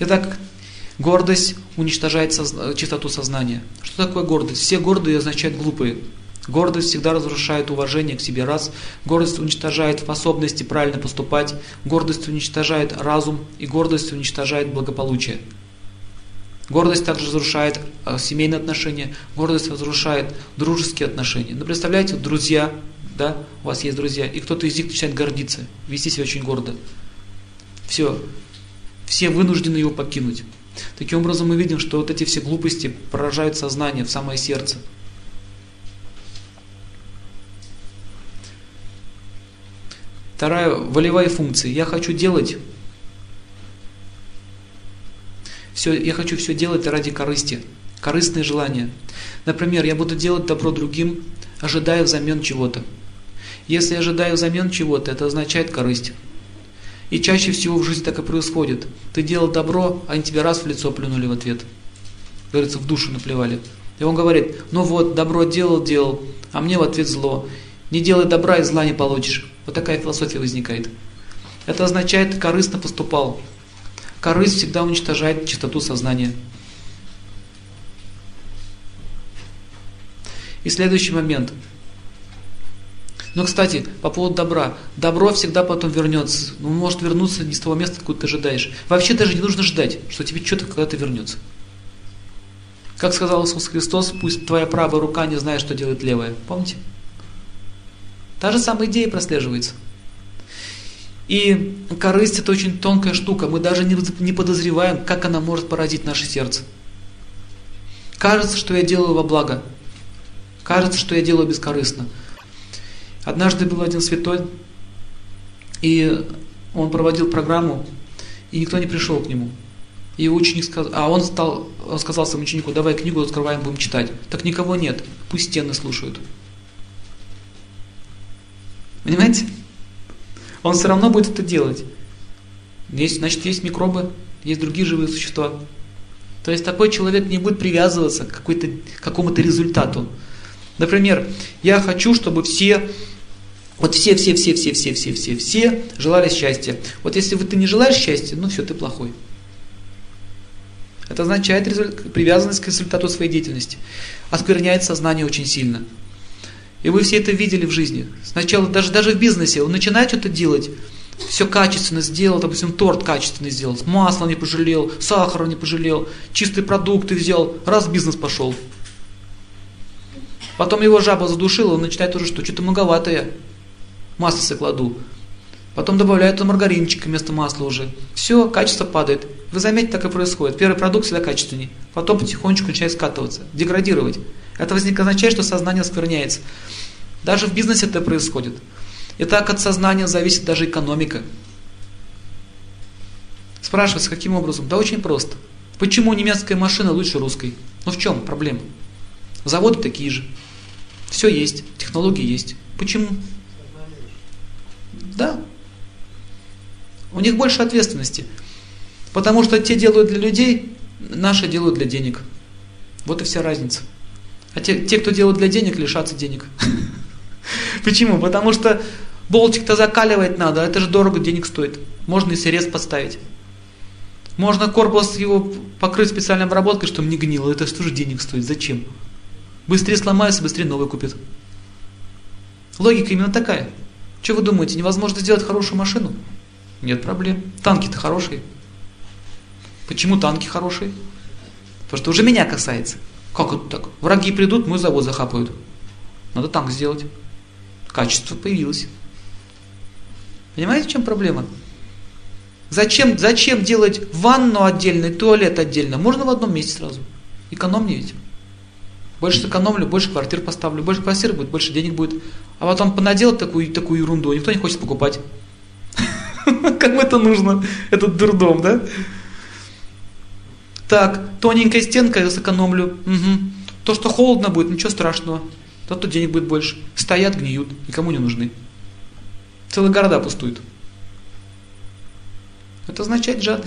Итак, гордость уничтожает созна- чистоту сознания. Что такое гордость? Все гордые означают глупые. Гордость всегда разрушает уважение к себе раз. Гордость уничтожает способности правильно поступать. Гордость уничтожает разум. И гордость уничтожает благополучие. Гордость также разрушает э, семейные отношения. Гордость разрушает дружеские отношения. Ну, представляете, друзья, да, у вас есть друзья, и кто-то из них начинает гордиться, вести себя очень гордо. Все, все вынуждены его покинуть. Таким образом мы видим, что вот эти все глупости поражают сознание в самое сердце. Вторая, волевая функция. Я хочу делать все, я хочу все делать ради корысти, корыстные желания. Например, я буду делать добро другим, ожидая взамен чего-то. Если я ожидаю взамен чего-то, это означает корысть. И чаще всего в жизни так и происходит. Ты делал добро, а они тебе раз в лицо плюнули в ответ. Говорится, в душу наплевали. И он говорит, ну вот, добро делал, делал, а мне в ответ зло. Не делай добра и зла не получишь. Вот такая философия возникает. Это означает, корыстно поступал. Корысть всегда уничтожает чистоту сознания. И следующий момент. Но, кстати, по поводу добра. Добро всегда потом вернется. Ну, может вернуться не с того места, откуда ты ожидаешь. Вообще даже не нужно ждать, что тебе что-то когда-то вернется. Как сказал Иисус Христос, пусть твоя правая рука не знает, что делает левая. Помните? Та же самая идея прослеживается. И корысть это очень тонкая штука, мы даже не подозреваем, как она может поразить наше сердце. Кажется, что я делаю во благо. Кажется, что я делаю бескорыстно. Однажды был один святой, и он проводил программу, и никто не пришел к нему. И ученик сказал, а он, стал, он сказал своему ученику, давай книгу открываем, будем читать. Так никого нет, пусть стены слушают. Понимаете? Он все равно будет это делать. Есть, значит, есть микробы, есть другие живые существа. То есть такой человек не будет привязываться к, какой-то, к какому-то результату. Например, я хочу, чтобы все, вот все, все, все, все, все, все, все, все желали счастья. Вот если ты не желаешь счастья, ну все, ты плохой. Это означает привязанность к результату своей деятельности. Оскверняет сознание очень сильно. И вы все это видели в жизни. Сначала даже, даже в бизнесе он начинает что-то делать, все качественно сделал, допустим, торт качественно сделал, масло не пожалел, сахара не пожалел, чистые продукты взял, раз бизнес пошел. Потом его жаба задушила, он начинает уже что, что-то многовато масло кладу. Потом добавляют маргаринчик вместо масла уже. Все, качество падает. Вы заметите, так и происходит. Первый продукт всегда качественней. Потом потихонечку начинает скатываться, деградировать. Это означает, что сознание скверняется. Даже в бизнесе это происходит. И так от сознания зависит даже экономика. Спрашивается, каким образом? Да очень просто. Почему немецкая машина лучше русской? Ну в чем проблема? Заводы такие же. Все есть, технологии есть. Почему? У них больше ответственности. Потому что те делают для людей, наши делают для денег. Вот и вся разница. А те, те кто делают для денег, лишатся денег. Почему? Потому что болтик-то закаливать надо, это же дорого денег стоит. Можно и срез поставить. Можно корпус его покрыть специальной обработкой, чтобы не гнило. Это что же денег стоит? Зачем? Быстрее сломается, быстрее новый купит. Логика именно такая. Что вы думаете, невозможно сделать хорошую машину? Нет проблем. Танки-то хорошие. Почему танки хорошие? Потому что уже меня касается. Как это так? Враги придут, мой завод захапают. Надо танк сделать. Качество появилось. Понимаете, в чем проблема? Зачем, зачем делать ванну отдельно туалет отдельно? Можно в одном месте сразу. Экономнее ведь. Больше сэкономлю, больше квартир поставлю, больше квартир будет, больше денег будет. А потом понаделать такую, такую ерунду, никто не хочет покупать. Кому это нужно, этот дурдом, да? Так, тоненькая стенка я сэкономлю. Угу. То, что холодно будет, ничего страшного. Зато денег будет больше. Стоят, гниют, никому не нужны. Целые города пустуют. Это означает жадность.